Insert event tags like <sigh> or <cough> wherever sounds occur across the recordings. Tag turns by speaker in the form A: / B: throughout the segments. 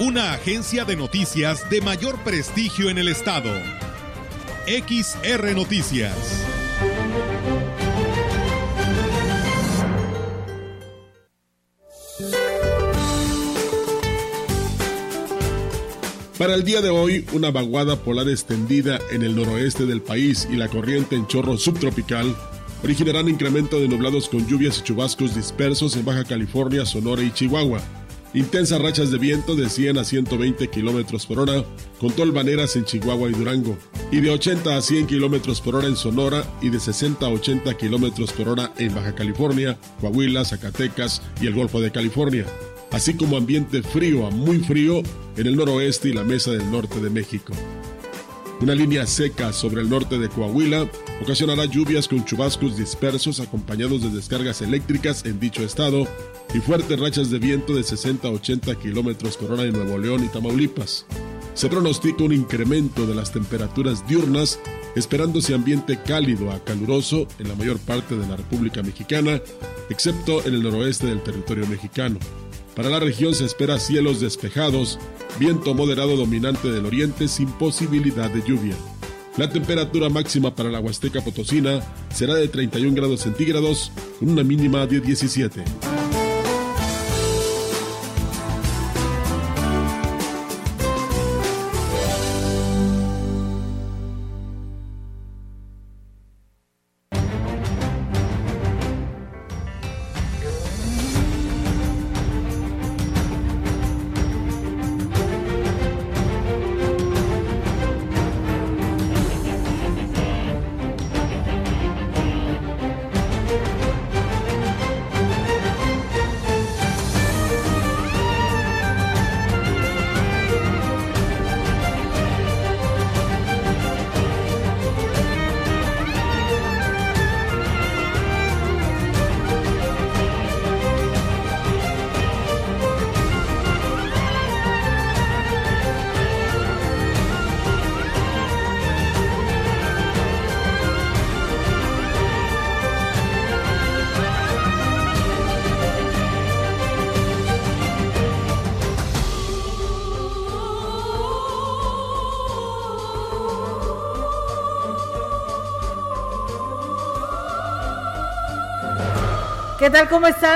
A: Una agencia de noticias de mayor prestigio en el estado. XR Noticias.
B: Para el día de hoy, una vaguada polar extendida en el noroeste del país y la corriente en chorro subtropical originarán incremento de nublados con lluvias y chubascos dispersos en Baja California, Sonora y Chihuahua. Intensas rachas de viento de 100 a 120 kilómetros por hora, con tolvaneras en Chihuahua y Durango, y de 80 a 100 kilómetros por hora en Sonora y de 60 a 80 kilómetros por hora en Baja California, Coahuila, Zacatecas y el Golfo de California así como ambiente frío a muy frío en el noroeste y la mesa del norte de México. Una línea seca sobre el norte de Coahuila ocasionará lluvias con chubascos dispersos acompañados de descargas eléctricas en dicho estado y fuertes rachas de viento de 60 a 80 kilómetros por hora en Nuevo León y Tamaulipas. Se pronostica un incremento de las temperaturas diurnas, esperándose ambiente cálido a caluroso en la mayor parte de la República Mexicana, excepto en el noroeste del territorio mexicano. Para la región se espera cielos despejados, viento moderado dominante del oriente sin posibilidad de lluvia. La temperatura máxima para la Huasteca Potosina será de 31 grados centígrados, con una mínima de 17.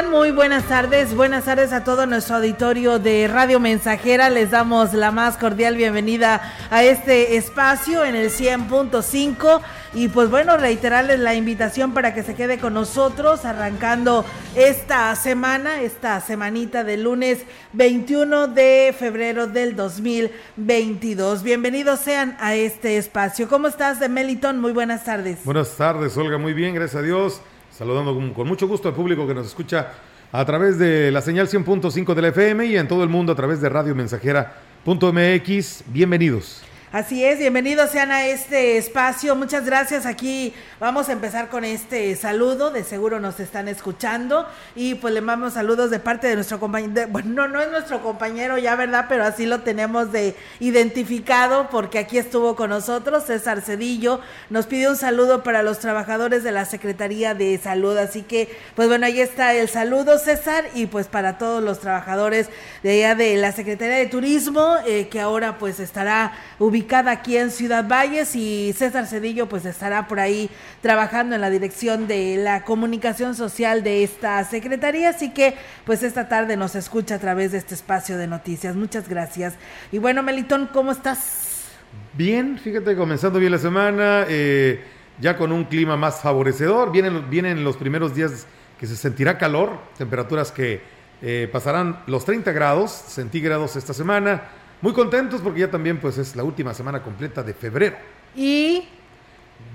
C: Muy buenas tardes. Buenas tardes a todo nuestro auditorio de Radio Mensajera. Les damos la más cordial bienvenida a este espacio en el 100.5 y pues bueno, reiterarles la invitación para que se quede con nosotros arrancando esta semana, esta semanita de lunes 21 de febrero del 2022. Bienvenidos sean a este espacio. ¿Cómo estás de Meliton? Muy buenas tardes.
D: Buenas tardes, Olga. Muy bien, gracias a Dios saludando con, mucho gusto al público que nos escucha a través de la señal 100.5 de la FM y en todo el mundo a través de radiomensajera.mx. Bienvenidos.
C: Así es, bienvenidos sean a este espacio. Muchas gracias. Aquí vamos a empezar con este saludo. De seguro nos están escuchando. Y pues le mandamos saludos de parte de nuestro compañero. Bueno, no, es nuestro compañero ya, ¿verdad? Pero así lo tenemos de identificado porque aquí estuvo con nosotros César Cedillo. Nos pide un saludo para los trabajadores de la Secretaría de Salud. Así que, pues bueno, ahí está el saludo, César. Y pues para todos los trabajadores de allá de la Secretaría de Turismo, eh, que ahora pues estará ubicado ubicada aquí en Ciudad Valles y César Cedillo pues estará por ahí trabajando en la dirección de la comunicación social de esta secretaría, así que pues esta tarde nos escucha a través de este espacio de noticias. Muchas gracias. Y bueno, Melitón, ¿cómo estás?
D: Bien, fíjate, comenzando bien la semana, eh, ya con un clima más favorecedor, vienen, vienen los primeros días que se sentirá calor, temperaturas que eh, pasarán los 30 grados centígrados esta semana muy contentos porque ya también pues es la última semana completa de febrero.
C: Y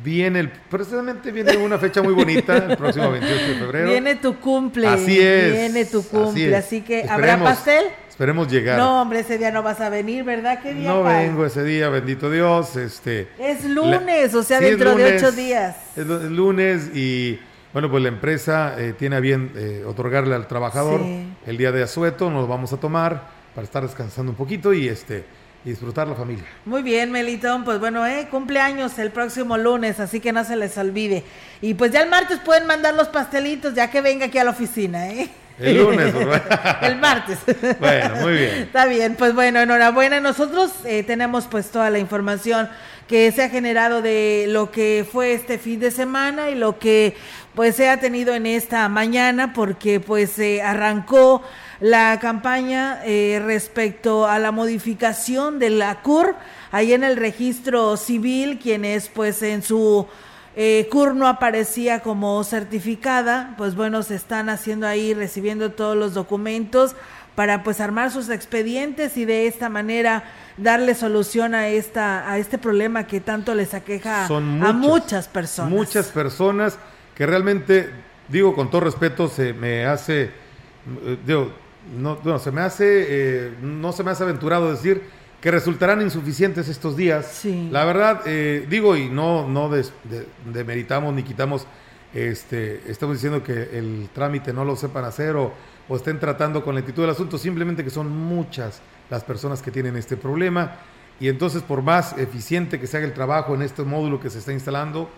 D: viene el precisamente viene una fecha muy bonita el próximo <laughs> 28 de febrero.
C: Viene tu cumple.
D: Así es.
C: Viene tu cumple, así, que habrá pastel.
D: Esperemos llegar.
C: No, hombre, ese día no vas a venir, ¿verdad? ¿Qué día
D: No vengo ese día, bendito Dios. Este,
C: Es lunes, o sea,
D: Sí,
C: dentro de ocho días.
D: Es lu- es lunes y bueno, pues la empresa eh, tiene a bien eh, otorgarle al trabajador
C: Sí.
D: el día de asueto, nos lo vamos a tomar para estar descansando un poquito y este y disfrutar la familia.
C: Muy bien, Melitón, pues bueno, eh, cumpleaños el próximo lunes, así que no se les olvide. Y pues ya el martes pueden mandar los pastelitos, ya que venga aquí a la oficina, ¿eh?
D: El lunes, ¿verdad? <laughs>
C: el martes.
D: Bueno, muy bien. <laughs>
C: Está bien, pues bueno, enhorabuena. Nosotros eh, tenemos pues toda la información que se ha generado de lo que fue este fin de semana y lo que pues se ha tenido en esta mañana porque pues se arrancó la campaña eh, respecto a la modificación de la CUR ahí en el registro civil quienes pues en su eh, CUR no aparecía como certificada, pues bueno, se están haciendo ahí, recibiendo todos los documentos para pues armar sus expedientes y de esta manera darle solución a esta a este problema que tanto les aqueja a
D: muchas,
C: muchas personas.
D: Muchas personas que realmente, digo con todo respeto, se me hace, eh, digo, no, bueno, se me hace, eh, no se me hace aventurado decir que resultarán insuficientes estos días.
C: Sí.
D: La verdad, eh, digo, y no, no des- de- demeritamos ni quitamos, este, estamos diciendo que el trámite no lo sepan hacer o, o estén tratando con lentitud del asunto, simplemente que son muchas las personas que tienen este problema y entonces por más eficiente que se haga el trabajo en este módulo que se está instalando,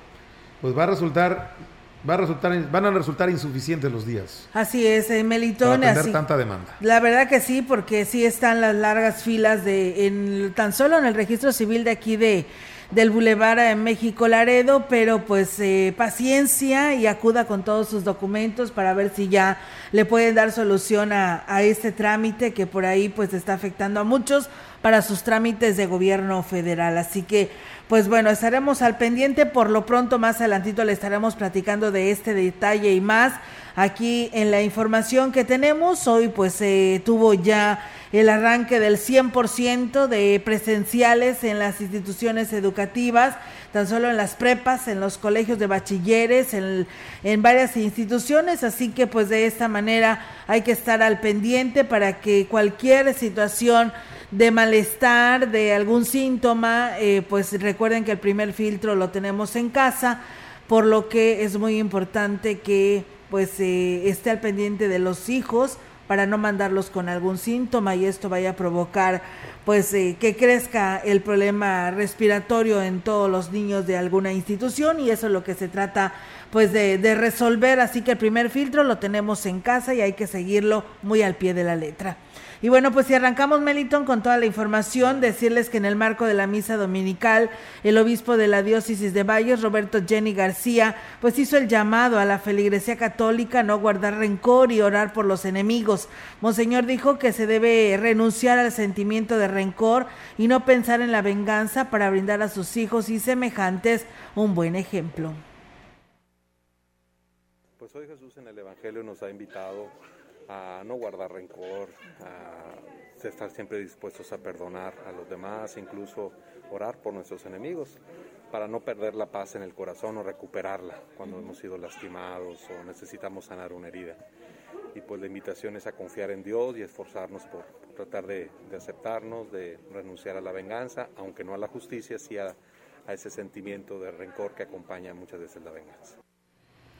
D: pues va a resultar, va a resultar, van a resultar insuficientes los días
C: Así es, eh,
D: para
C: Melitón,
D: atender
C: así.
D: tanta demanda.
C: La verdad que sí, porque sí están las largas filas de en tan solo en el registro civil de aquí de del Boulevard en México Laredo, pero pues eh, paciencia y acuda con todos sus documentos para ver si ya le pueden dar solución a, a este trámite que por ahí pues está afectando a muchos para sus trámites de gobierno federal. Así que pues bueno, estaremos al pendiente, por lo pronto más adelantito le estaremos platicando de este detalle y más aquí en la información que tenemos. Hoy pues se tuvo ya el arranque del 100% de presenciales en las instituciones educativas, tan solo en las prepas, en los colegios de bachilleres, en varias instituciones, así que pues de esta manera hay que estar al pendiente para que cualquier situación de malestar, de algún síntoma, eh, pues recuerden que el primer filtro lo tenemos en casa, por lo que es muy importante que pues eh, esté al pendiente de los hijos para no mandarlos con algún síntoma y esto vaya a provocar pues eh, que crezca el problema respiratorio en todos los niños de alguna institución y eso es lo que se trata pues de, de resolver así que el primer filtro lo tenemos en casa y hay que seguirlo muy al pie de la letra. Y bueno, pues si arrancamos, Meliton, con toda la información, decirles que en el marco de la misa dominical, el obispo de la diócesis de Valles, Roberto Jenny García, pues hizo el llamado a la feligresía católica no guardar rencor y orar por los enemigos. Monseñor dijo que se debe renunciar al sentimiento de rencor y no pensar en la venganza para brindar a sus hijos y semejantes un buen ejemplo.
E: Pues hoy Jesús en el Evangelio nos ha invitado a no guardar rencor, a estar siempre dispuestos a perdonar a los demás, incluso orar por nuestros enemigos, para no perder la paz en el corazón o recuperarla cuando hemos sido lastimados o necesitamos sanar una herida. Y pues la invitación es a confiar en Dios y esforzarnos por, tratar de, de, aceptarnos, de renunciar a la venganza, aunque no a la justicia, sí a, a ese sentimiento de rencor que acompaña muchas veces la venganza.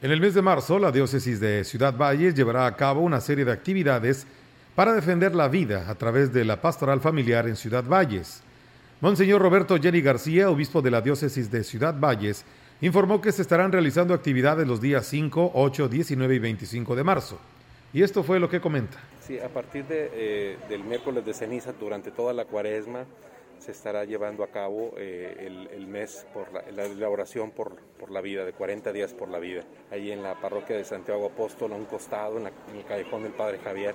D: En el mes de marzo, la diócesis de Ciudad Valles llevará a cabo una serie de actividades para defender la vida a través de la pastoral familiar en Ciudad Valles. Monseñor Roberto Jenny García, obispo de la diócesis de Ciudad Valles, informó que se estarán realizando actividades los días 5, 8, 19 y 25 de marzo. Y esto fue lo que comenta.
E: Sí, a partir de, eh, del miércoles de ceniza, durante toda la cuaresma, se estará llevando a cabo eh, el, mes por la, la, la oración por, por, la vida, de 40 días por la vida, ahí en la parroquia de Santiago Apóstol, a un costado, en el callejón del Padre Javier.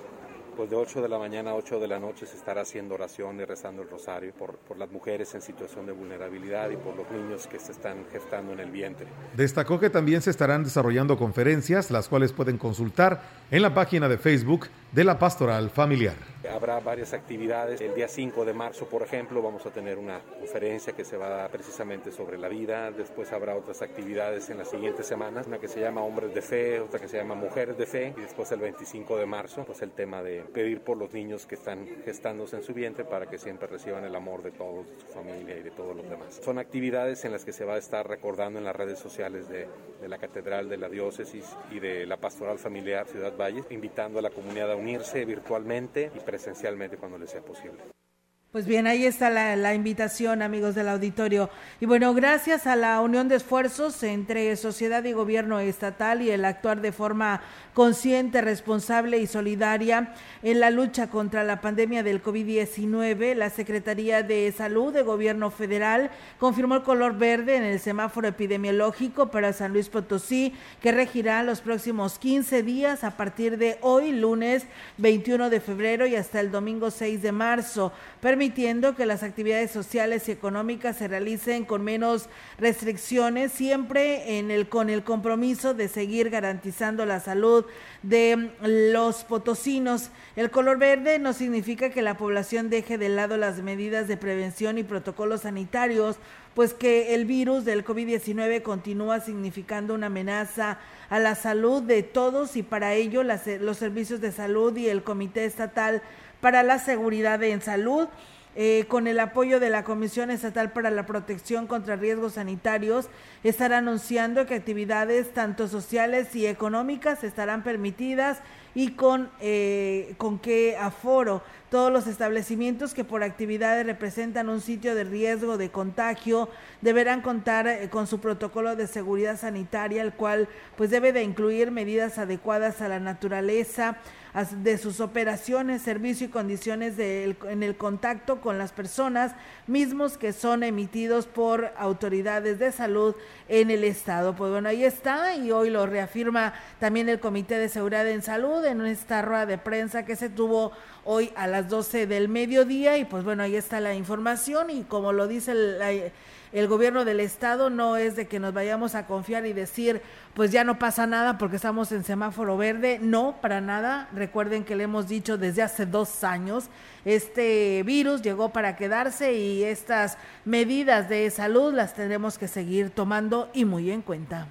E: Pues de 8 de la mañana a 8 de la noche se estará haciendo oración y rezando el rosario por, por las mujeres en situación de vulnerabilidad y por los niños que se están gestando en el vientre.
D: Destacó que también se estarán desarrollando conferencias, las cuales pueden consultar en la página de Facebook de la Pastoral Familiar.
E: Habrá varias actividades. El día 5 de marzo, por ejemplo, vamos a tener una conferencia que se va a dar precisamente sobre la vida. Después habrá otras actividades en las siguientes semanas, una que se llama Hombres de Fe, otra que se llama Mujeres de Fe. Y después el 25 de marzo, pues el tema de pedir por los niños que están gestándose en su vientre para que siempre reciban el amor de todos, de su familia y de todos los demás. Son actividades en las que se va a estar recordando en las redes sociales de, la Catedral de la Diócesis y de la Pastoral Familiar Ciudad Valle, invitando a la comunidad a unirse virtualmente y presencialmente cuando les sea posible.
C: Pues bien, ahí está la, invitación, amigos del auditorio. Y bueno, gracias a la unión de esfuerzos entre sociedad y gobierno estatal y el actuar de forma consciente, responsable y solidaria en la lucha contra la pandemia del COVID-19, la Secretaría de Salud de Gobierno Federal confirmó el color verde en el semáforo epidemiológico para San Luis Potosí, que regirá los próximos 15 días a partir de hoy, lunes 21 de febrero y hasta el domingo 6 de marzo permitiendo que las actividades sociales y económicas se realicen con menos restricciones, siempre en el, con el compromiso de seguir garantizando la salud de los potosinos. El color verde no significa que la población deje de lado las medidas de prevención y protocolos sanitarios, pues que el virus del COVID-19 continúa significando una amenaza a la salud de todos y para ello los servicios de salud y el Comité Estatal para la Seguridad en Salud eh, con el apoyo de la Comisión Estatal para la Protección contra Riesgos Sanitarios, estará anunciando que actividades tanto sociales y económicas estarán permitidas y con, eh, con qué aforo. Todos los establecimientos que por actividades representan un sitio de riesgo de contagio deberán contar eh, con su protocolo de seguridad sanitaria, el cual pues debe de incluir medidas adecuadas a la naturaleza, de sus operaciones, servicio y condiciones en el contacto con las personas mismos que son emitidos por autoridades de salud en el estado. Pues bueno, ahí está y hoy lo reafirma también el Comité de Seguridad en Salud en esta rueda de prensa que se tuvo hoy a las 12 del mediodía y pues bueno, ahí está la información y como lo dice el gobierno del estado no es de que nos vayamos a confiar y decir, pues ya no pasa nada porque estamos en semáforo verde. No, para nada. Recuerden que le hemos dicho desde hace dos años, este virus llegó para quedarse y estas medidas de salud las tendremos que seguir tomando y muy en cuenta.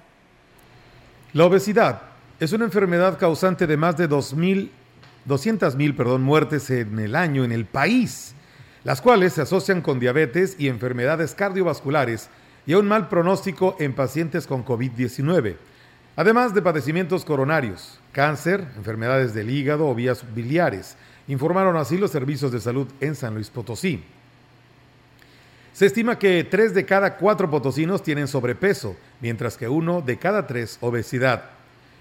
D: La obesidad es una enfermedad causante de más de 200 mil muertes en el año en el país las cuales se asocian con diabetes y enfermedades cardiovasculares y a un mal pronóstico en pacientes con COVID-19, además de padecimientos coronarios, cáncer, enfermedades del hígado o vías biliares, informaron así los servicios de salud en San Luis Potosí. Se estima que tres de cada cuatro potosinos tienen sobrepeso, mientras que uno de cada tres obesidad.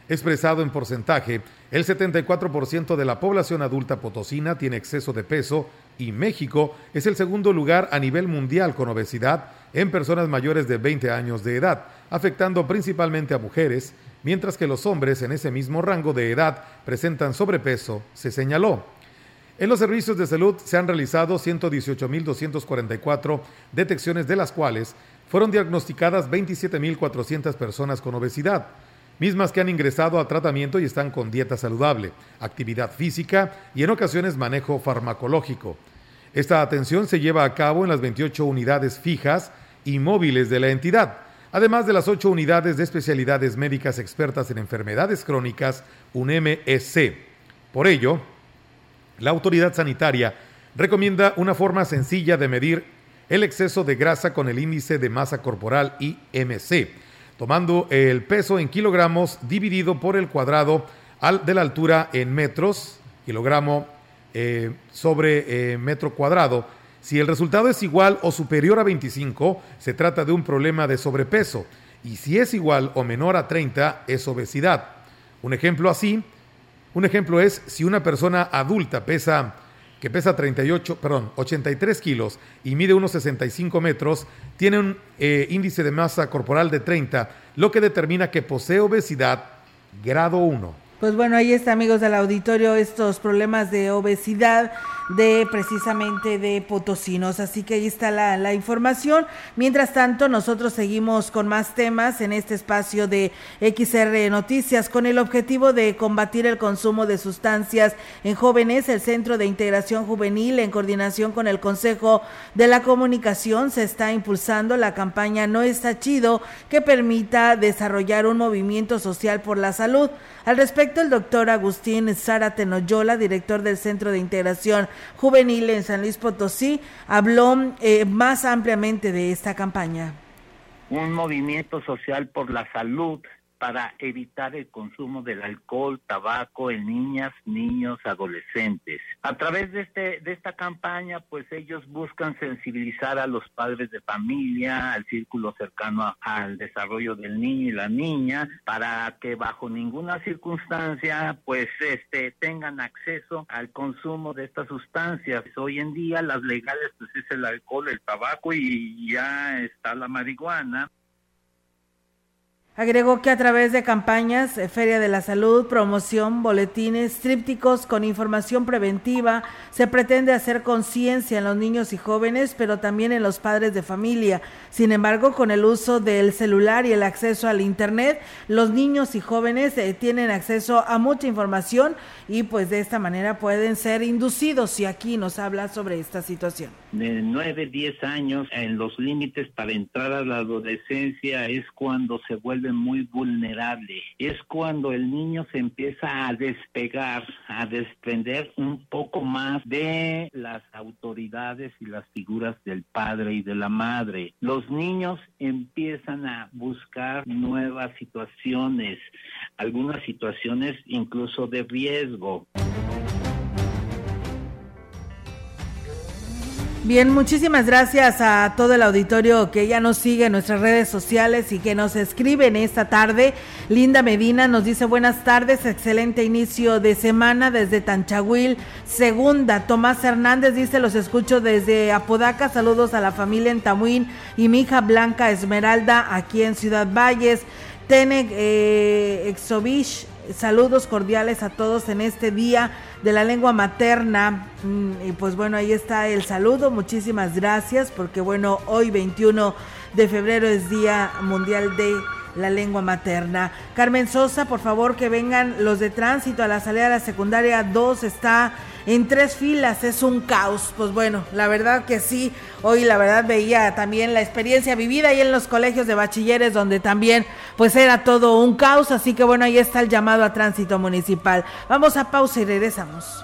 D: Expresado en porcentaje, el 74% de la población adulta potosina tiene exceso de peso y México es el segundo lugar a nivel mundial con obesidad en personas mayores de 20 años de edad, afectando principalmente a mujeres, mientras que los hombres en ese mismo rango de edad presentan sobrepeso, se señaló. En los servicios de salud se han realizado 118.244 detecciones, de las cuales fueron diagnosticadas 27.400 personas con obesidad mismas que han ingresado a tratamiento y están con dieta saludable, actividad física y en ocasiones manejo farmacológico. Esta atención se lleva a cabo en las 28 unidades fijas y móviles de la entidad, además de las 8 unidades de especialidades médicas expertas en enfermedades crónicas, UNMEC. Por ello, la autoridad sanitaria recomienda una forma sencilla de medir el exceso de grasa con el índice de masa corporal IMC tomando el peso en kilogramos dividido por el cuadrado de la altura en metros, kilogramo eh, sobre eh, metro cuadrado. Si el resultado es igual o superior a 25, se trata de un problema de sobrepeso. Y si es igual o menor a 30, es obesidad. Un ejemplo así, un ejemplo es si una persona adulta pesa que pesa 38, perdón, 83 kilos y mide unos 65 metros, tiene un eh, índice de masa corporal de 30, lo que determina que posee obesidad grado 1.
C: Pues bueno, ahí está, amigos del auditorio, estos problemas de obesidad de precisamente de potosinos. Así que ahí está la, la información. Mientras tanto, nosotros seguimos con más temas en este espacio de XR Noticias con el objetivo de combatir el consumo de sustancias en jóvenes. El Centro de Integración Juvenil, en coordinación con el Consejo de la Comunicación, se está impulsando la campaña No está chido que permita desarrollar un movimiento social por la salud. Al respecto, el doctor Agustín Sara Tenoyola, director del Centro de Integración Juvenil en San Luis Potosí, habló eh, más ampliamente de esta campaña.
F: Un movimiento social por la salud para evitar el consumo del alcohol, tabaco en niñas, niños, adolescentes. A través de este de esta campaña, pues ellos buscan sensibilizar a los padres de familia, al círculo cercano al desarrollo del niño y la niña, para que bajo ninguna circunstancia, pues este tengan acceso al consumo de estas sustancias. Hoy en día las legales pues es el alcohol, el tabaco y ya está la marihuana.
C: Agregó que a través de campañas, eh, Feria de la Salud, promoción, boletines, trípticos con información preventiva, se pretende hacer conciencia en los niños y jóvenes, pero también en los padres de familia. Sin embargo, con el uso del celular y el acceso al Internet, los niños y jóvenes eh, tienen acceso a mucha información y pues de esta manera pueden ser inducidos y aquí nos habla sobre esta situación.
F: De 9, 10 años, en los límites para entrar a la adolescencia es cuando se vuelve muy vulnerable. Es cuando el niño se empieza a despegar, a desprender un poco más de las autoridades y las figuras del padre y de la madre. Los niños empiezan a buscar nuevas situaciones, algunas situaciones incluso de riesgo.
C: Bien, muchísimas gracias a todo el auditorio que ya nos sigue en nuestras redes sociales y que nos escribe en esta tarde. Linda Medina nos dice buenas tardes, excelente inicio de semana desde Tanchahuil. Segunda, Tomás Hernández dice los escucho desde Apodaca, saludos a la familia en Tamuín y mi hija Blanca Esmeralda aquí en Ciudad Valles. Tenec eh, Exovich, saludos cordiales a todos en este día de la lengua materna. Mm, y pues bueno, ahí está el saludo. Muchísimas gracias porque bueno, hoy 21 de febrero es Día Mundial de la Lengua Materna. Carmen Sosa, por favor que vengan los de tránsito a la salida de la secundaria 2 está en tres filas, es un caos. Pues bueno, la verdad que sí, hoy la verdad veía también la experiencia vivida ahí en los colegios de bachilleres donde también pues era todo un caos, así que bueno, ahí está el llamado a tránsito municipal. Vamos a pausa y regresamos.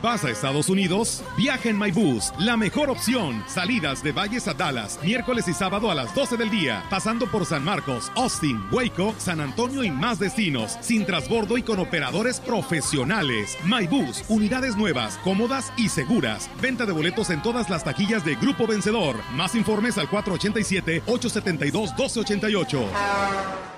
D: ¿Vas a Estados Unidos? Viaja en MyBus, la mejor opción. Salidas de Valles a Dallas, miércoles y sábado a las 12 del día, pasando por San Marcos, Austin, Waco, San Antonio y más destinos, sin transbordo y con operadores profesionales. MyBus, unidades nuevas, cómodas y seguras. Venta de boletos en todas las taquillas de Grupo Vencedor. Más informes al 487-872-1288.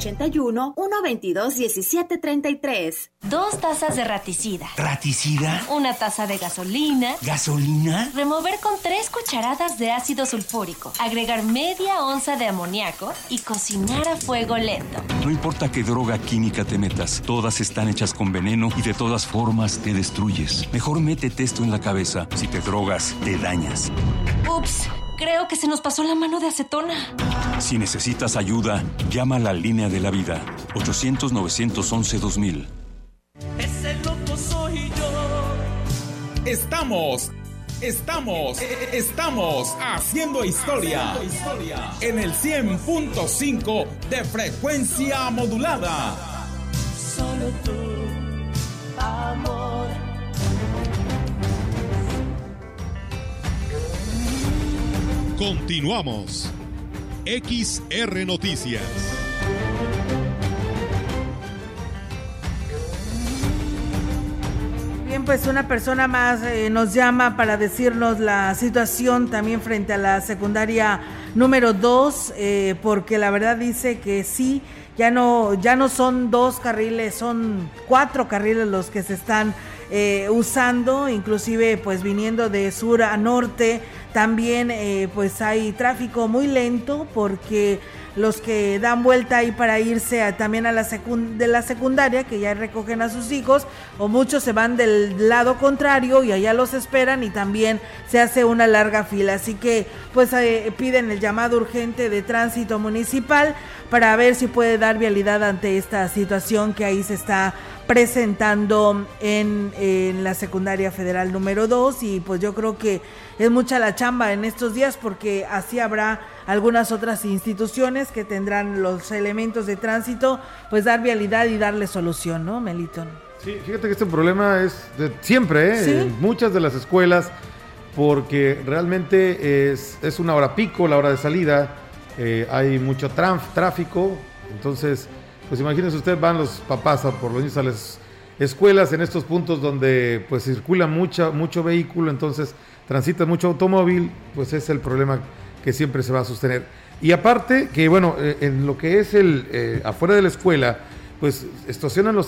G: 81 122 1733.
H: Dos tazas de raticida.
I: ¿Raticida?
H: Una taza de gasolina.
I: ¿Gasolina?
H: Remover con tres cucharadas de ácido sulfúrico. Agregar media onza de amoníaco y cocinar a fuego lento.
J: No importa qué droga química te metas, todas están hechas con veneno y de todas formas te destruyes. Mejor métete esto en la cabeza. Si te drogas, te dañas.
H: Ups. Creo que se nos pasó la mano de acetona.
J: Si necesitas ayuda, llama a la línea de la vida. 800-911-2000.
K: Ese loco soy yo.
L: Estamos, estamos, estamos haciendo historia en el 100.5 de frecuencia modulada.
K: Solo tú, amor.
A: Continuamos. XR Noticias.
C: Bien, pues una persona más eh, nos llama para decirnos la situación también frente a la secundaria número 2, eh, porque la verdad dice que sí, ya no, ya no son dos carriles, son cuatro carriles los que se están eh, usando, inclusive pues viniendo de sur a norte, también eh, pues hay tráfico muy lento porque los que dan vuelta ahí para irse también a la de la secundaria, que ya recogen a sus hijos, o muchos se van del lado contrario y allá los esperan y también se hace una larga fila. Así que pues eh, piden el llamado urgente de tránsito municipal para ver si puede dar vialidad ante esta situación que ahí se está presentando en, en, la secundaria federal número 2 y pues yo creo que es mucha la chamba en estos días porque así habrá algunas otras instituciones que tendrán los elementos de tránsito pues dar vialidad y darle solución, ¿no, Melitón?
D: Sí, fíjate que este problema es de siempre, ¿eh? En muchas de las escuelas porque realmente es, es una hora pico, la hora de salida, eh, hay mucho tráfico, entonces pues imagínense usted, van los papás a por los niños a las escuelas en estos puntos donde pues circula mucha, mucho vehículo, entonces transita mucho automóvil, pues es el problema que siempre se va a sostener. Y aparte que bueno, eh, en lo que es el eh, afuera de la escuela, pues estacionan los,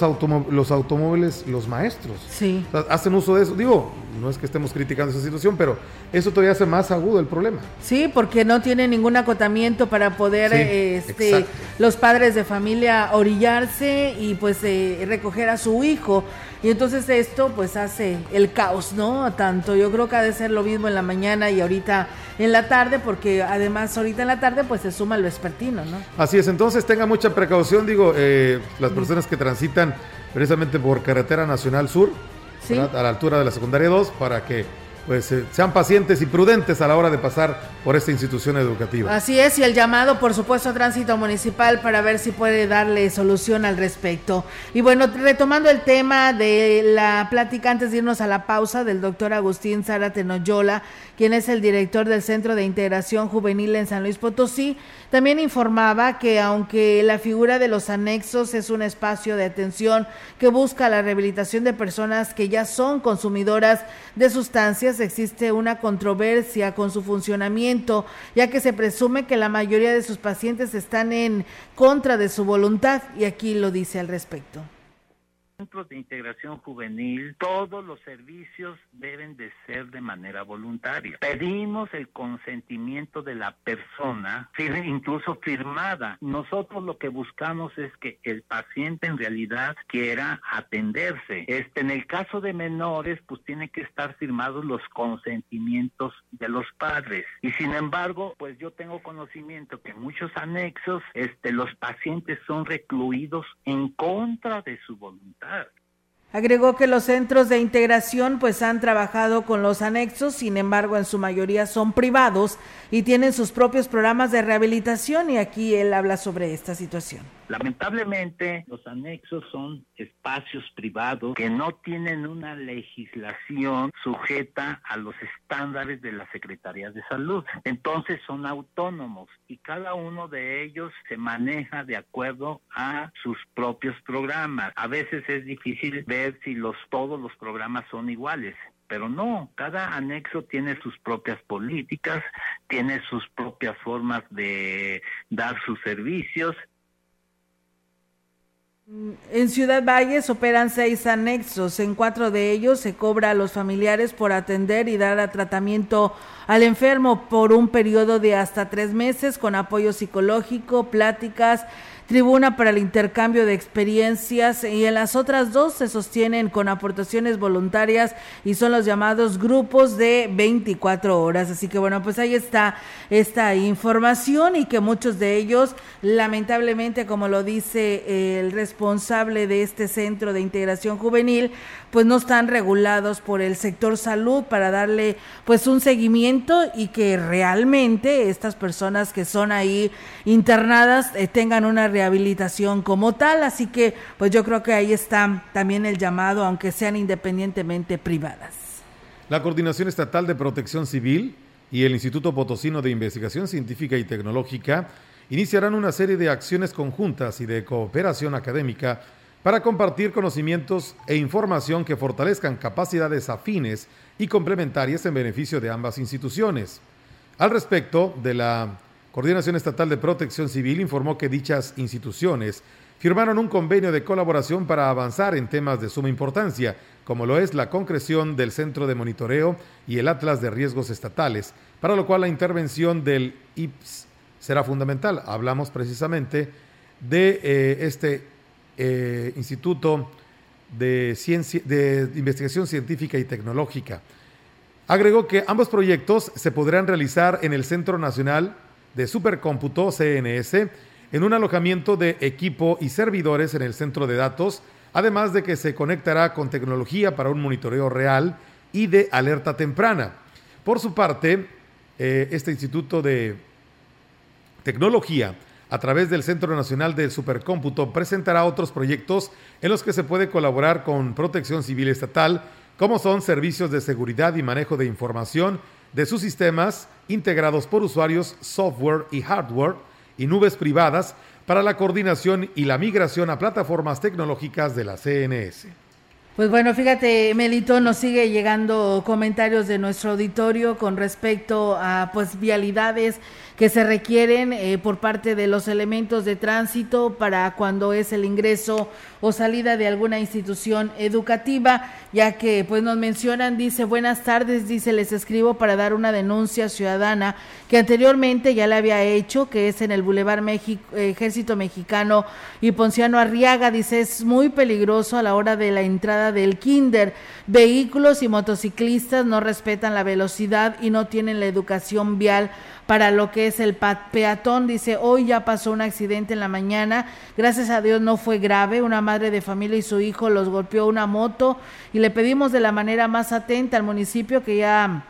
D: los automóviles los maestros.
C: Sí.
D: hacen uso de eso. Digo, no es que estemos criticando esa situación, pero eso todavía hace más agudo el problema.
C: Sí, porque no tiene ningún acotamiento para poder este, los padres de familia orillarse y pues eh, recoger a su hijo. Y entonces esto pues hace el caos, ¿no? Tanto yo creo que ha de ser lo mismo en la mañana y ahorita en la tarde, porque además ahorita en la tarde pues se suma el vespertino, ¿no?
D: Así es, entonces tenga mucha precaución, digo, eh, las personas que transitan precisamente por Carretera Nacional Sur, a la altura de la secundaria 2, para que pues eh, sean pacientes y prudentes a la hora de pasar por esta institución educativa.
C: Así es, y el llamado, por supuesto, a tránsito municipal para ver si puede darle solución al respecto. Y bueno, retomando el tema de la plática antes de irnos a la pausa del doctor Agustín Zárate Noyola, quien es el director del Centro de Integración Juvenil en San Luis Potosí, también informaba que aunque la figura de los anexos es un espacio de atención que busca la rehabilitación de personas que ya son consumidoras de sustancias, existe una controversia con su funcionamiento, ya que se presume que la mayoría de sus pacientes están en contra de su voluntad y aquí lo dice al respecto
F: centros de integración juvenil, todos los servicios deben de ser de manera voluntaria. Pedimos el consentimiento de la persona, incluso firmada. Nosotros lo que buscamos es que el paciente en realidad quiera atenderse. Este, en el caso de menores, pues tiene que estar firmados los consentimientos de los padres. Y sin embargo, pues yo tengo conocimiento que en muchos anexos, este, los pacientes son recluidos en contra de su voluntad.
C: Agregó que los centros de integración pues han trabajado con los anexos, sin embargo en su mayoría son privados y tienen sus propios programas de rehabilitación y aquí él habla sobre esta situación.
F: Lamentablemente, los anexos son espacios privados que no tienen una legislación sujeta a los estándares de la Secretaría de Salud. Entonces son autónomos y cada uno de ellos se maneja de acuerdo a sus propios programas. A veces es difícil ver si los todos los programas son iguales pero no, cada anexo tiene sus propias políticas, tiene sus propias formas de dar sus servicios
C: En Ciudad Valles operan seis anexos. En cuatro de ellos se cobra a los familiares por atender y dar tratamiento al enfermo por un periodo de hasta tres meses con apoyo psicológico, pláticas, tribuna para el intercambio de experiencias y en las otras dos se sostienen con aportaciones voluntarias y son los llamados grupos de 24 horas. Así que bueno, pues ahí está esta información y que muchos de ellos, lamentablemente, como lo dice el responsable de este centro de integración juvenil, pues no están regulados por el sector salud para darle pues un seguimiento y que realmente estas personas que son ahí internadas eh, tengan una rehabilitación como tal. Así que pues yo creo que ahí está también el llamado, aunque sean independientemente privadas.
D: La Coordinación Estatal de Protección Civil y el Instituto Potosino de Investigación Científica y Tecnológica iniciarán una serie de acciones conjuntas y de cooperación académica para compartir conocimientos e información que fortalezcan capacidades afines y complementarias en beneficio de ambas instituciones. Al respecto de la Coordinación Estatal de Protección Civil informó que dichas instituciones firmaron un convenio de colaboración para avanzar en temas de suma importancia, como lo es la concreción del Centro de Monitoreo y el Atlas de Riesgos Estatales, para lo cual la intervención del IPS será fundamental. Hablamos precisamente de eh, este eh, Instituto de, de Investigación Científica y Tecnológica. Agregó que ambos proyectos se podrán realizar en el Centro Nacional de Supercómputo CNS, en un alojamiento de equipo y servidores en el centro de datos, además de que se conectará con tecnología para un monitoreo real y de alerta temprana. Por su parte, eh, este Instituto de Tecnología a través del Centro Nacional del Supercómputo, presentará otros proyectos en los que se puede colaborar con Protección Civil Estatal, como son servicios de seguridad y manejo de información de sus sistemas integrados por usuarios, software y hardware y nubes privadas para la coordinación y la migración a plataformas tecnológicas de la CNS.
C: Pues bueno, fíjate, Melito, nos sigue llegando comentarios de nuestro auditorio con respecto a pues vialidades que se requieren eh, por parte de los elementos de tránsito para cuando es el ingreso o salida de alguna institución educativa, ya que pues nos mencionan, dice, buenas tardes, dice, les escribo para dar una denuncia ciudadana que anteriormente ya le había hecho, que es en el Boulevard Ejército Mexicano y Ponciano Arriaga, dice, es muy peligroso a la hora de la entrada del kinder. Vehículos y motociclistas no respetan la velocidad y no tienen la educación vial para lo que es el peatón. Dice, hoy ya pasó un accidente en la mañana, gracias a Dios no fue grave, una madre de familia y su hijo los golpeó una moto y le pedimos de la manera más atenta al municipio que ya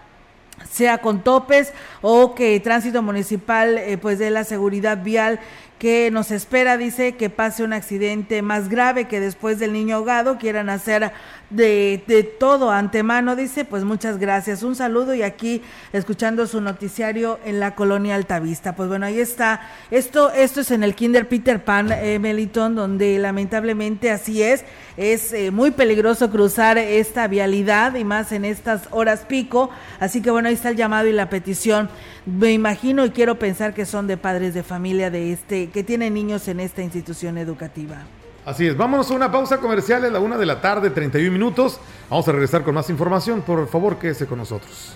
C: sea con topes o que tránsito municipal eh, pues dé la seguridad vial que nos espera, dice, que pase un accidente más grave que después del niño ahogado quieran hacer de, de, todo antemano, dice, pues muchas gracias. Un saludo y aquí escuchando su noticiario en la colonia Altavista. Pues bueno, ahí está. Esto, esto es en el Kinder Peter Pan, eh, Meliton, donde lamentablemente así es. Es eh, muy peligroso cruzar esta vialidad y más en estas horas pico. Así que bueno, ahí está el llamado y la petición. Me imagino y quiero pensar que son de padres de familia de este, que tienen niños en esta institución educativa.
D: Así es, vámonos a una pausa comercial a la una de la tarde, 31 minutos. Vamos a regresar con más información. Por favor, quédese con nosotros.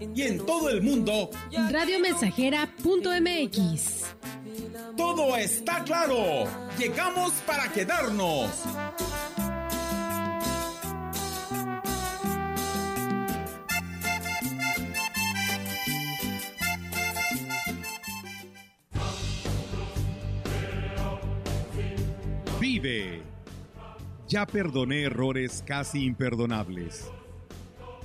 L: Y en todo el mundo,
I: radiomensajera.mx.
L: Todo está claro. Llegamos para quedarnos.
D: Vive. Ya perdoné errores casi imperdonables.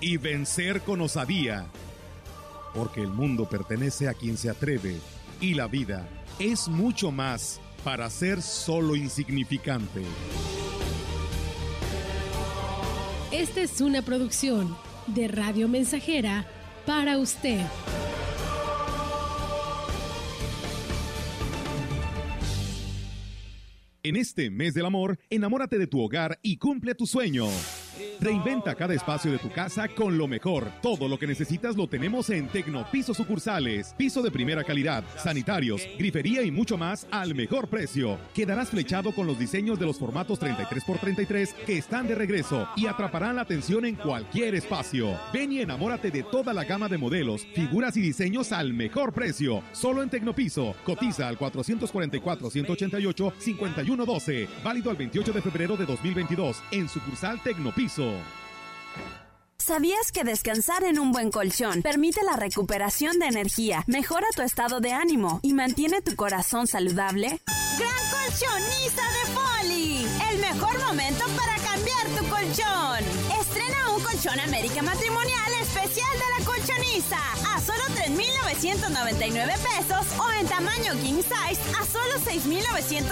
D: y vencer con osadía, porque el mundo pertenece a quien se atreve y la vida es mucho más para ser solo insignificante.
I: Esta es una producción de Radio Mensajera para usted.
D: En este mes del amor, enamórate de tu hogar y cumple tu sueño. Reinventa cada espacio de tu casa con lo mejor. Todo lo que necesitas lo tenemos en Tecnopiso Sucursales. Piso de primera calidad, sanitarios, grifería y mucho más al mejor precio. Quedarás flechado con los diseños de los formatos 33x33 que están de regreso y atraparán la atención en cualquier espacio. Ven y enamórate de toda la gama de modelos, figuras y diseños al mejor precio. Solo en Tecnopiso. Cotiza al 444-188-5112. Válido al 28 de febrero de 2022 en sucursal Tecnopiso.
M: ¿Sabías que descansar en un buen colchón permite la recuperación de energía, mejora tu estado de ánimo y mantiene tu corazón saludable?
N: Gran colchoniza de Poli, el mejor momento para cambiar tu colchón. Colchón América Matrimonial especial de la colchoniza a solo 3.999 pesos o en tamaño king size a solo 6.999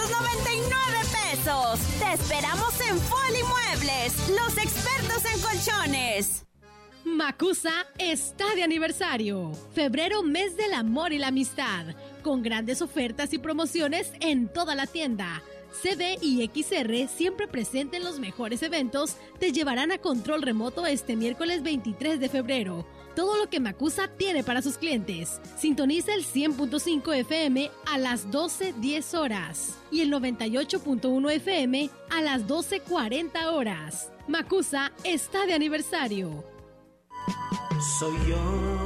N: pesos. Te esperamos en Poli Muebles, los expertos en colchones.
I: Macusa está de aniversario. Febrero, mes del amor y la amistad. Con grandes ofertas y promociones en toda la tienda. CD y XR, siempre presente en los mejores eventos, te llevarán a control remoto este miércoles 23 de febrero. Todo lo que Macusa tiene para sus clientes. Sintoniza el 100.5 FM a las 12.10 horas y el 98.1 FM a las 12.40 horas. Macusa está de aniversario.
O: Soy yo.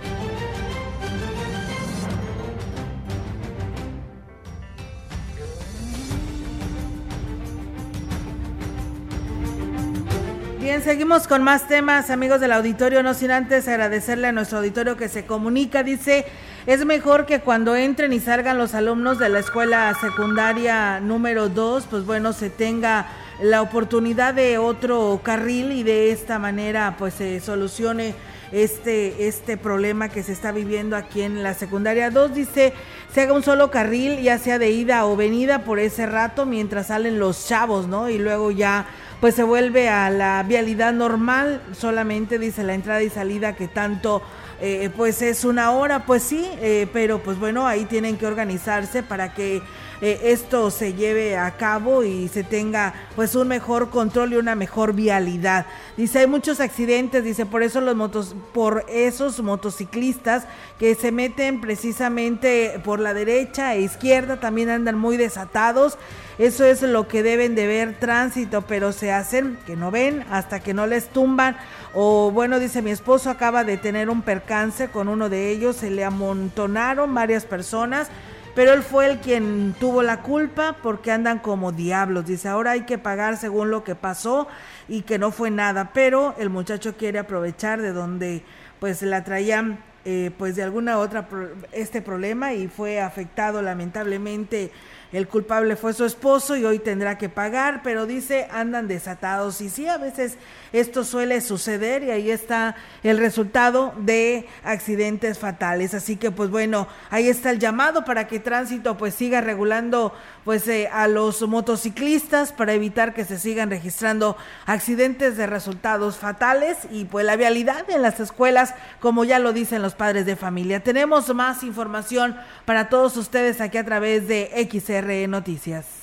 C: Bien, seguimos con más temas, amigos del auditorio, no sin antes agradecerle a nuestro auditorio que se comunica, dice, es mejor que cuando entren y salgan los alumnos de la escuela secundaria número 2, pues bueno, se tenga la oportunidad de otro carril y de esta manera pues se solucione este, este problema que se está viviendo aquí en la secundaria 2. Dice, se haga un solo carril, ya sea de ida o venida por ese rato mientras salen los chavos, ¿no? Y luego ya pues se vuelve a la vialidad normal, solamente dice la entrada y salida que tanto eh, pues es una hora, pues sí, eh, pero pues bueno, ahí tienen que organizarse para que eh, esto se lleve a cabo y se tenga pues un mejor control y una mejor vialidad. Dice, hay muchos accidentes, dice, por eso los motos, por esos motociclistas que se meten precisamente por la derecha e izquierda también andan muy desatados. Eso es lo que deben de ver tránsito, pero se hacen que no ven hasta que no les tumban. O bueno, dice mi esposo acaba de tener un percance con uno de ellos, se le amontonaron varias personas pero él fue el quien tuvo la culpa porque andan como diablos. Dice, ahora hay que pagar según lo que pasó y que no fue nada, pero el muchacho quiere aprovechar de donde pues la traían eh, pues de alguna otra este problema y fue afectado lamentablemente. El culpable fue su esposo y hoy tendrá que pagar, pero dice andan desatados y sí, a veces esto suele suceder y ahí está el resultado de accidentes fatales. Así que pues bueno, ahí está el llamado para que tránsito pues siga regulando pues eh, a los motociclistas para evitar que se sigan registrando accidentes de resultados fatales y pues la vialidad en las escuelas como ya lo dicen los padres de familia. Tenemos más información para todos ustedes aquí a través de XR Noticias.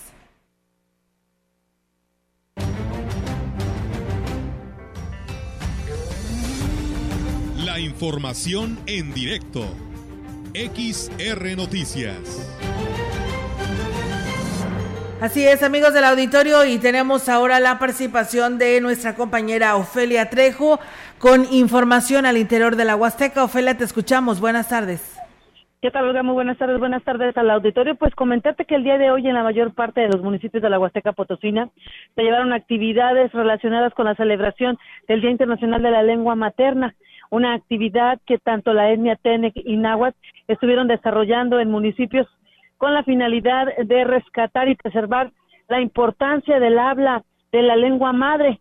A: La información en directo. XR Noticias.
C: Así es, amigos del auditorio, y tenemos ahora la participación de nuestra compañera Ofelia Trejo con información al interior de la Huasteca. Ofelia, te escuchamos. Buenas tardes.
P: ¿Qué tal, Olga? Muy buenas tardes. Buenas tardes al auditorio. Pues comentarte que el día de hoy en la mayor parte de los municipios de la Huasteca Potosina se llevaron actividades relacionadas con la celebración del Día Internacional de la Lengua Materna una actividad que tanto la etnia Tenec y Náhuatl estuvieron desarrollando en municipios con la finalidad de rescatar y preservar la importancia del habla de la lengua madre.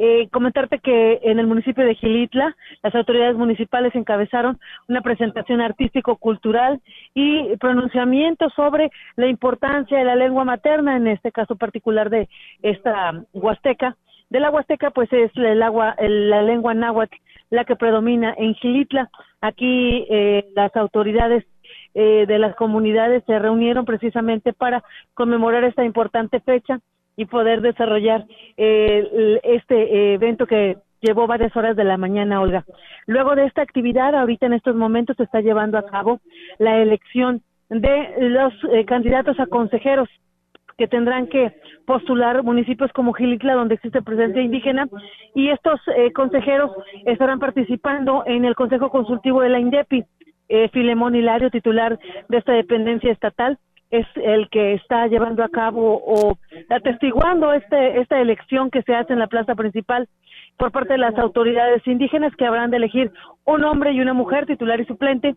P: Eh, comentarte que en el municipio de Gilitla las autoridades municipales encabezaron una presentación artístico-cultural y pronunciamiento sobre la importancia de la lengua materna, en este caso particular de esta Huasteca. De la Huasteca, pues es el agua, la lengua náhuatl la que predomina en Gilitla. Aquí eh, las autoridades eh, de las comunidades se reunieron precisamente para conmemorar esta importante fecha y poder desarrollar eh, este evento que llevó varias horas de la mañana, Olga. Luego de esta actividad, ahorita en estos momentos se está llevando a cabo la elección de los candidatos a consejeros que tendrán que postular municipios como Gilitla, donde existe presencia indígena, y estos eh, consejeros estarán participando en el Consejo Consultivo de la INDEPI. Eh, Filemón Hilario, titular de esta dependencia estatal, es el que está llevando a cabo o atestiguando este, esta elección que se hace en la plaza principal por parte de las autoridades indígenas que habrán de elegir un hombre y una mujer titular y suplente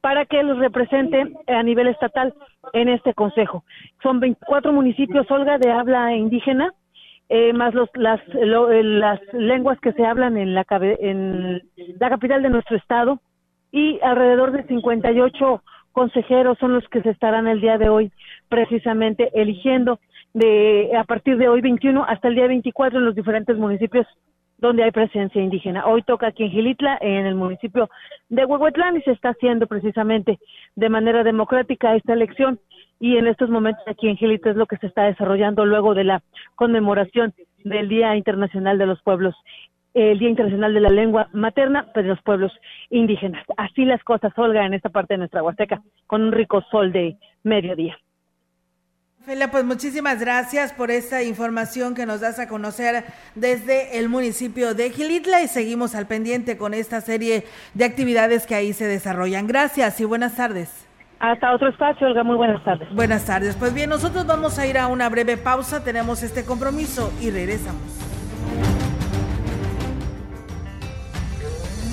P: para que los represente a nivel estatal en este consejo. Son 24 municipios, Olga, de habla indígena, eh, más los, las, eh, las lenguas que se hablan en la, en la capital de nuestro estado y alrededor de 58 consejeros son los que se estarán el día de hoy precisamente eligiendo de a partir de hoy 21 hasta el día 24 en los diferentes municipios donde hay presencia indígena. Hoy toca aquí en Gilitla, en el municipio de Huehuetlán, y se está haciendo precisamente de manera democrática esta elección. Y en estos momentos aquí en Gilitla es lo que se está desarrollando luego de la conmemoración del Día Internacional de los Pueblos, el Día Internacional de la Lengua Materna de los Pueblos Indígenas. Así las cosas, Olga, en esta parte de nuestra Huasteca, con un rico sol de mediodía.
C: Felia, pues muchísimas gracias por esta información que nos das a conocer desde el municipio de Gilitla y seguimos al pendiente con esta serie de actividades que ahí se desarrollan. Gracias y buenas tardes.
P: Hasta otro espacio, Olga, muy buenas tardes.
C: Buenas tardes. Pues bien, nosotros vamos a ir a una breve pausa, tenemos este compromiso y regresamos.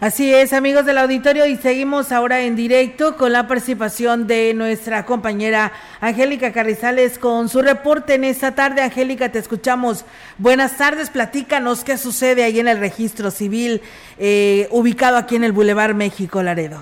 C: Así es, amigos del auditorio, y seguimos ahora en directo con la participación de nuestra compañera Angélica Carrizales con su reporte en esta tarde. Angélica, te escuchamos. Buenas tardes, platícanos qué sucede ahí en el registro civil eh, ubicado aquí en el Boulevard México Laredo.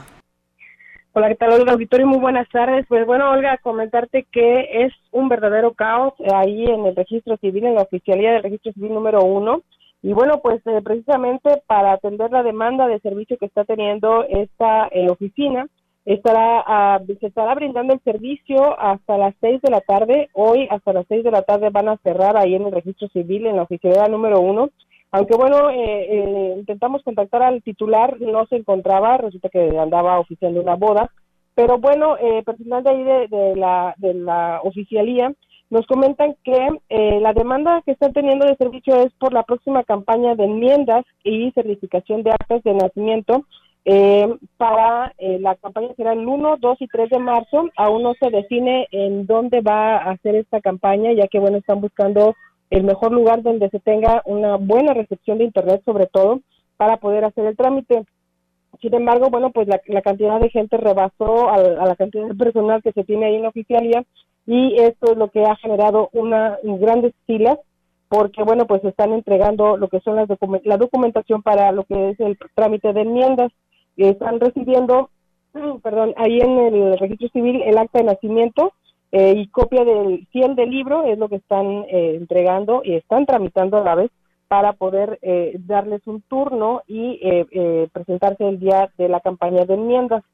Q: Hola, ¿qué tal, Olga Auditorio? Muy buenas tardes. Pues bueno, Olga, comentarte que es un verdadero caos ahí en el registro civil, en la oficialía del registro civil número uno. Y bueno, pues eh, precisamente para atender la demanda de servicio que está teniendo esta eh, oficina, estará ah, se estará brindando el servicio hasta las seis de la tarde. Hoy hasta las seis de la tarde van a cerrar ahí en el registro civil, en la oficialía número uno. Aunque bueno, eh, intentamos contactar al titular, no se encontraba, resulta que andaba oficiando una boda, pero bueno, eh, personal de ahí de, la, de la oficialía nos comentan que eh, la demanda que están teniendo de servicio es por la próxima campaña de enmiendas y certificación de actas de nacimiento. Eh, para la campaña será el 1, 2 y 3 de marzo. Aún no se define en dónde va a hacer esta campaña, ya que bueno, están buscando el mejor lugar donde se tenga una buena recepción de Internet, sobre todo, para poder hacer el trámite. Sin embargo, bueno, pues la, cantidad de gente rebasó a, la cantidad de personal que se tiene ahí en la oficialía y esto es lo que ha generado una grandes filas porque, bueno, pues están entregando lo que son las la documentación para lo que es el trámite de enmiendas. Están recibiendo <clears throat> perdón, ahí en el registro civil el acta de nacimiento eh, y copia del fiel del libro es lo que están eh, entregando y están tramitando a la vez para poder eh, darles un turno y presentarse el día de la campaña de enmiendas.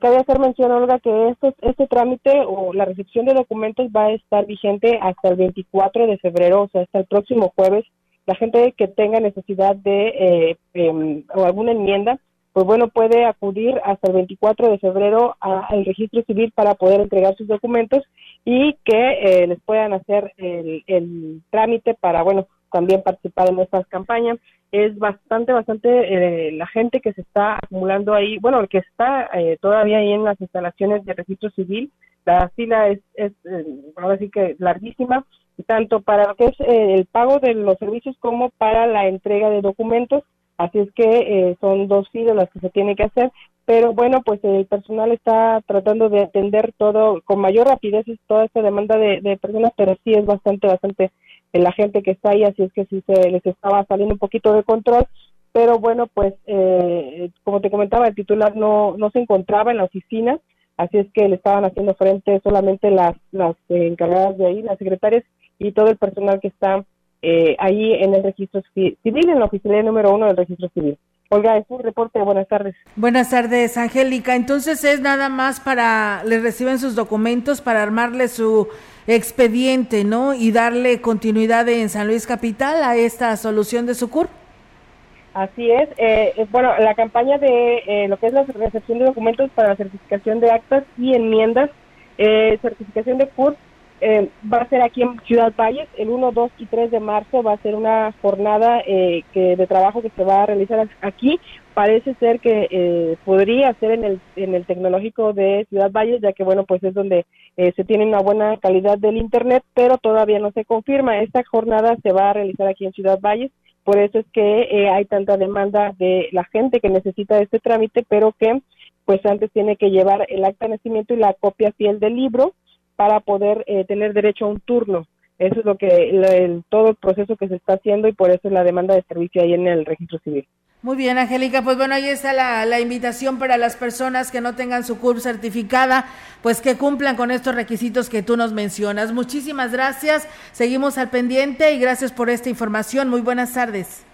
Q: Cabe hacer mención, Olga, que esto, este trámite o la recepción de documentos va a estar vigente hasta el 24 de febrero, o sea, hasta el próximo jueves. La gente que tenga necesidad de em, o alguna enmienda, pues bueno, puede acudir hasta el 24 de febrero al registro civil para poder entregar sus documentos y que eh, les puedan hacer el, trámite para, bueno, también participar en estas campañas. Es bastante, bastante eh, la gente que se está acumulando ahí, bueno, que está eh, todavía ahí en las instalaciones de registro civil, la fila es, es a decir que larguísima, tanto para lo que es el pago de los servicios como para la entrega de documentos. Así es que eh, son dos filas las que se tiene que hacer, pero bueno, pues el personal está tratando de atender todo con mayor rapidez toda esta demanda de, personas, pero sí es bastante, bastante la gente que está ahí, así es que sí se les estaba saliendo un poquito de control, pero bueno, pues eh, como te comentaba, el titular no, no se encontraba en la oficina, así es que le estaban haciendo frente solamente las, las encargadas de ahí, las secretarias y todo el personal que está eh, ahí en el registro civil, en la oficina número uno del registro civil. Olga, es un reporte. Buenas tardes.
C: Buenas tardes, Angélica. Entonces es nada más para, le reciben sus documentos para armarle su expediente, ¿no? Y darle continuidad en San Luis Capital a esta solución de su CUR.
Q: Así es. Eh, bueno, la campaña de eh, lo que es la recepción de documentos para la certificación de actas y enmiendas, eh, certificación de CUR, eh, va a ser aquí en Ciudad Valles, el 1, 2 y 3 de marzo va a ser una jornada eh, que de trabajo que se va a realizar aquí. Parece ser que eh, podría ser en el, en el tecnológico de Ciudad Valles, ya que bueno, pues es donde se tiene una buena calidad del Internet, pero todavía no se confirma. Esta jornada se va a realizar aquí en Ciudad Valles, por eso es que hay tanta demanda de la gente que necesita este trámite, pero que pues antes tiene que llevar el acta de nacimiento y la copia fiel del libro para poder eh, tener derecho a un turno. Eso es lo que todo el proceso que se está haciendo y por eso es la demanda de servicio ahí en el registro civil.
C: Muy bien, Angélica, pues bueno, ahí está la, la, invitación para las personas que no tengan su CURP certificada, pues que cumplan con estos requisitos que tú nos mencionas. Muchísimas gracias, seguimos al pendiente y gracias por esta información. Muy buenas tardes.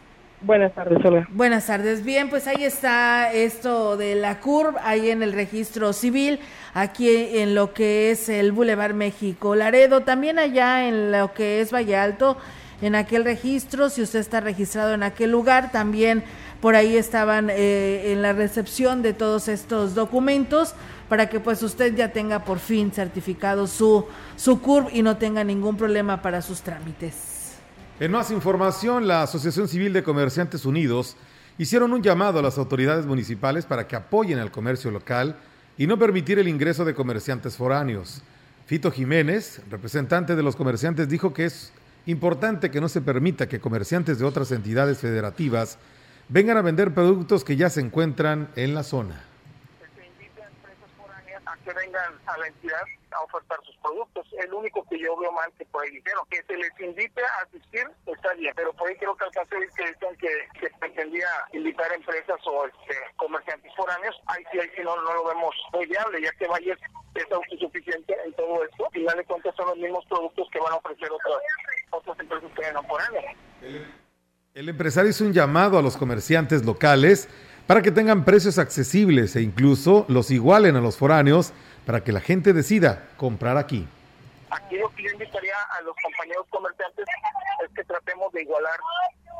Q: Buenas tardes, Olga.
C: Buenas tardes. Bien, pues ahí está esto de la CURB, ahí en el registro civil, aquí en lo que es el Boulevard México Laredo, también allá en lo que es Valle Alto, en aquel registro, si usted está registrado en aquel lugar, también por ahí estaban eh, en la recepción de todos estos documentos para que pues usted ya tenga por fin certificado su, su CURB y no tenga ningún problema para sus trámites.
D: En más información, la Asociación Civil de Comerciantes Unidos hicieron un llamado a las autoridades municipales para que apoyen al comercio local y no permitir el ingreso de comerciantes foráneos. Fito Jiménez, representante de los comerciantes, dijo que es importante que no se permita que comerciantes de otras entidades federativas vengan a vender productos que ya se encuentran en la zona.
R: Se a empresas foráneas a que vengan a la entidad a ofertar sus productos. El único que yo veo mal que por ahí dijeron que se les invite a asistir, está bien, pero por ahí creo que alcancé que dicen que, que pretendía invitar a empresas o este, comerciantes foráneos. Ahí sí, ahí sí no, no lo vemos viable, ya que Valles es autosuficiente en todo esto. Y de cuentas son los mismos productos que van a ofrecer otras,
D: El empresario hizo un llamado a los comerciantes locales para que tengan precios accesibles e incluso los igualen a los foráneos para que la gente decida comprar aquí.
R: Aquí lo que yo invitaría a los compañeros comerciantes es que tratemos de igualar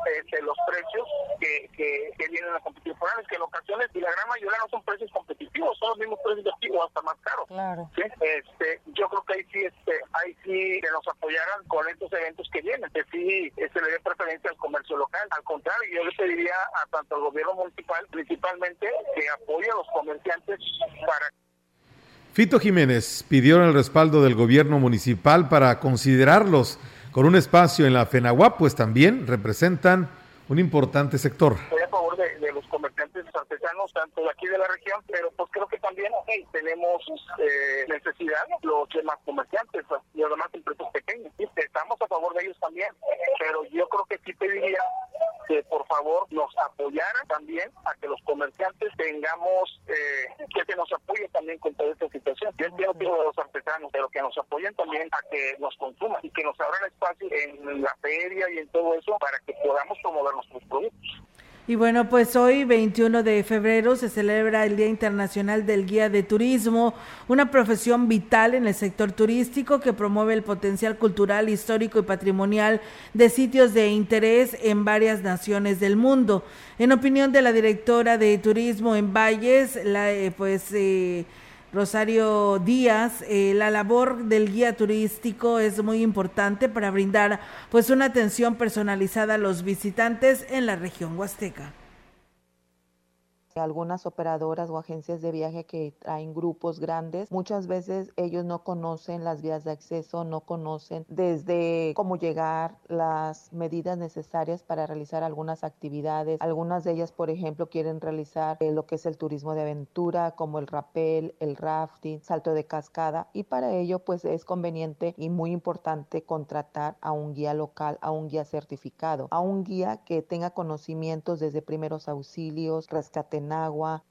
R: este, los precios que, que, vienen a competir foráneos, que en ocasiones, y la gran mayoría no son precios competitivos, son los mismos precios de aquí o hasta más caros.
C: Claro.
R: Este, yo creo que ahí sí, este, ahí sí que nos apoyaran con estos eventos que vienen, que sí se le dé preferencia al comercio local. Al contrario, yo le pediría a tanto al gobierno municipal, principalmente, que apoye a los comerciantes para
D: Fito Jiménez pidió el respaldo del gobierno municipal para considerarlos con un espacio en la FENAWAP, pues también representan un importante sector
R: tanto de aquí de la región, pero pues creo que también tenemos eh, necesidad los demás comerciantes, y además empresas pequeñas. Estamos a favor de ellos también, pero yo creo que sí pediría que por favor nos apoyaran también a que los comerciantes tengamos, eh, que se nos apoye también con toda esta situación. Yo entiendo que los artesanos, pero que nos apoyen también a que nos consuman y que nos abran espacio en la feria y en todo eso para que podamos promover nuestros productos.
C: Y bueno, pues hoy 21 de febrero se celebra el Día Internacional del Guía de Turismo, una profesión vital en el sector turístico que promueve el potencial cultural, histórico y patrimonial de sitios de interés en varias naciones del mundo. En opinión de la directora de Turismo en Valles, la, eh, pues... Eh, Rosario Díaz, eh, la labor del guía turístico es muy importante para brindar pues una atención personalizada a los visitantes en la región huasteca
S: algunas operadoras o agencias de viaje que traen grupos grandes, muchas veces ellos no conocen las vías de acceso, no conocen desde cómo llegar, las medidas necesarias para realizar algunas actividades. Algunas de ellas, por ejemplo, quieren realizar eh, lo que es el turismo de aventura, como el rappel, el rafting, salto de cascada, y para ello pues es conveniente y muy importante contratar a un guía local, a un guía certificado, a un guía que tenga conocimientos desde primeros auxilios, rescate agua.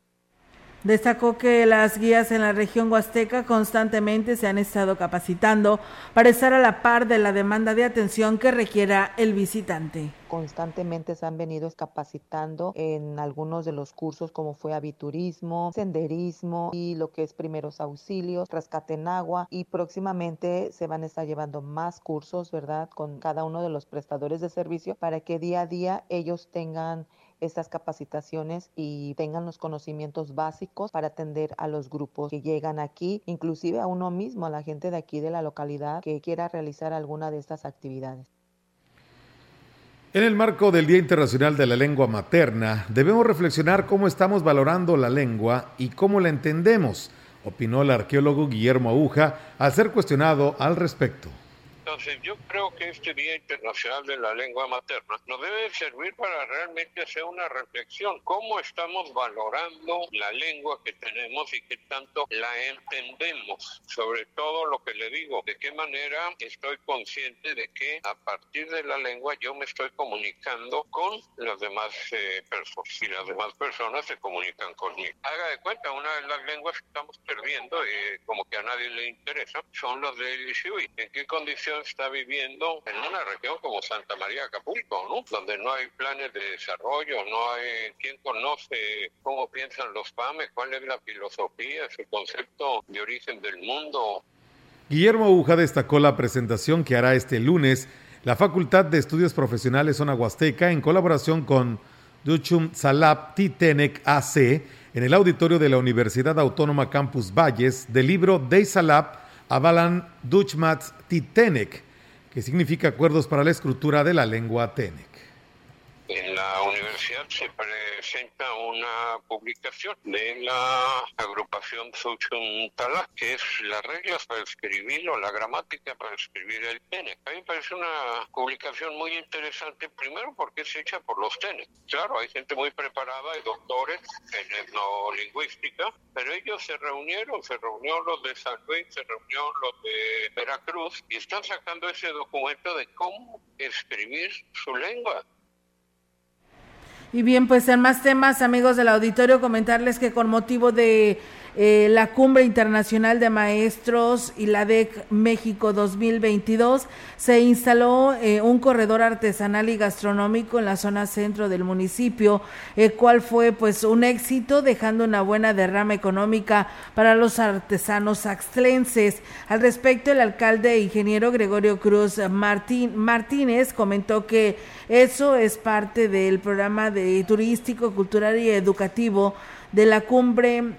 C: Destacó que las guías en la región huasteca constantemente se han estado capacitando para estar a la par de la demanda de atención que requiera el visitante.
S: Constantemente se han venido capacitando en algunos de los cursos como fue aviturismo, senderismo y lo que es primeros auxilios, rescate en agua y próximamente se van a estar llevando más cursos, ¿verdad? Con cada uno de los prestadores de servicio para que día a día ellos tengan estas capacitaciones y tengan los conocimientos básicos para atender a los grupos que llegan aquí, inclusive a uno mismo, a la gente de aquí de la localidad que quiera realizar alguna de estas actividades.
D: En el marco del Día Internacional de la Lengua Materna, debemos reflexionar cómo estamos valorando la lengua y cómo la entendemos, opinó el arqueólogo Guillermo Aguja al ser cuestionado al respecto.
T: Entonces, yo creo que este Día Internacional de la Lengua Materna nos debe servir para realmente hacer una reflexión. ¿Cómo estamos valorando la lengua que tenemos y qué tanto la entendemos? Sobre todo lo que le digo, de qué manera estoy consciente de que a partir de la lengua yo me estoy comunicando con las demás eh, personas y las demás personas se comunican conmigo. Haga de cuenta, una de las lenguas que estamos perdiendo, eh, como que a nadie le interesa, son las del Ishui. ¿En qué condiciones? está viviendo en una región como Santa María Acapulco, ¿no? Donde no hay planes de desarrollo, no hay quien conoce cómo piensan los PAMES, cuál es la filosofía, su concepto de origen del mundo.
D: Guillermo Aguja destacó la presentación que hará este lunes la Facultad de Estudios Profesionales Zona Huasteca en colaboración con Duchum Salab Titenec AC en el auditorio de la Universidad Autónoma Campus Valles del libro De Salab avalan Dutchmats Titenek, que significa acuerdos para la escritura de la lengua Tenec.
T: Universidad se presenta una publicación de la agrupación Tala, que es las reglas para escribir o la gramática para escribir el TENEC. A mí me parece una publicación muy interesante, primero porque es hecha por los TENEC. Claro, hay gente muy preparada, hay doctores en etnolingüística, pero ellos se reunieron, se reunió los de San Luis, se reunió los de Veracruz y están sacando ese documento de cómo escribir su lengua.
C: Y bien, pues en más temas, amigos del auditorio, comentarles que con motivo de eh, la Cumbre Internacional de Maestros y la DEC México 2022, se instaló eh, un corredor artesanal y gastronómico en la zona centro del municipio, el cual fue pues un éxito, dejando una buena derrama económica para los artesanos axtlenses. Al respecto, el alcalde e ingeniero Gregorio Cruz Martín, Martínez comentó que eso es parte del programa de turístico, cultural y educativo de la cumbre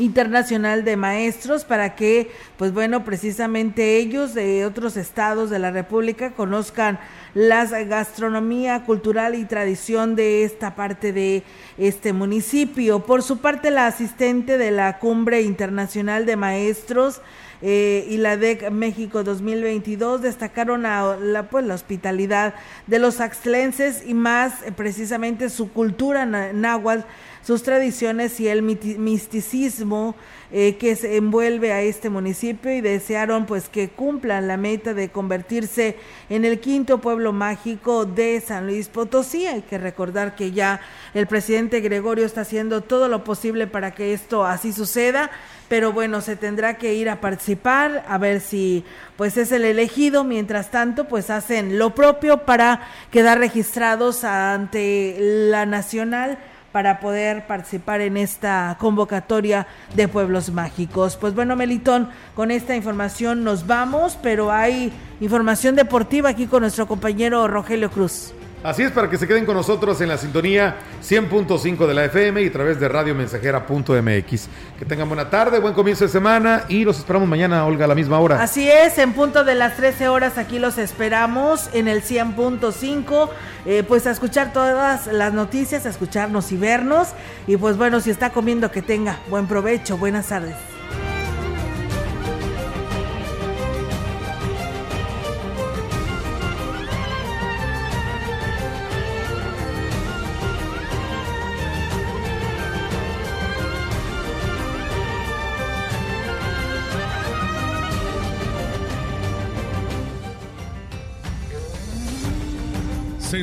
C: internacional de maestros para que, pues bueno, precisamente ellos de otros estados de la República conozcan la gastronomía cultural y tradición de esta parte de este municipio. Por su parte, la asistente de la Cumbre Internacional de Maestros, eh, y la DEC México 2022 destacaron la, pues, la hospitalidad de los axtlenses y más eh, precisamente su cultura náhuatl sus tradiciones y el misticismo eh, que se envuelve a este municipio y desearon pues que cumplan la meta de convertirse en el quinto pueblo mágico de San Luis Potosí. Hay que recordar que ya el presidente Gregorio está haciendo todo lo posible para que esto así suceda pero bueno, se tendrá que ir a participar, a ver si pues es el elegido, mientras tanto pues hacen lo propio para quedar registrados ante la nacional para poder participar en esta convocatoria de pueblos mágicos. Pues bueno, Melitón, con esta información nos vamos, pero hay información deportiva aquí con nuestro compañero Rogelio Cruz.
D: Así es, para que se queden con nosotros en la sintonía 100.5 de la FM y a través de radiomensajera.mx. Que tengan buena tarde, buen comienzo de semana y los esperamos mañana, Olga, a la misma hora.
C: Así es, en punto de las 13 horas aquí los esperamos en el 100.5, eh, pues a escuchar todas las noticias, a escucharnos y vernos. Y pues bueno, si está comiendo, que tenga buen provecho, buenas tardes.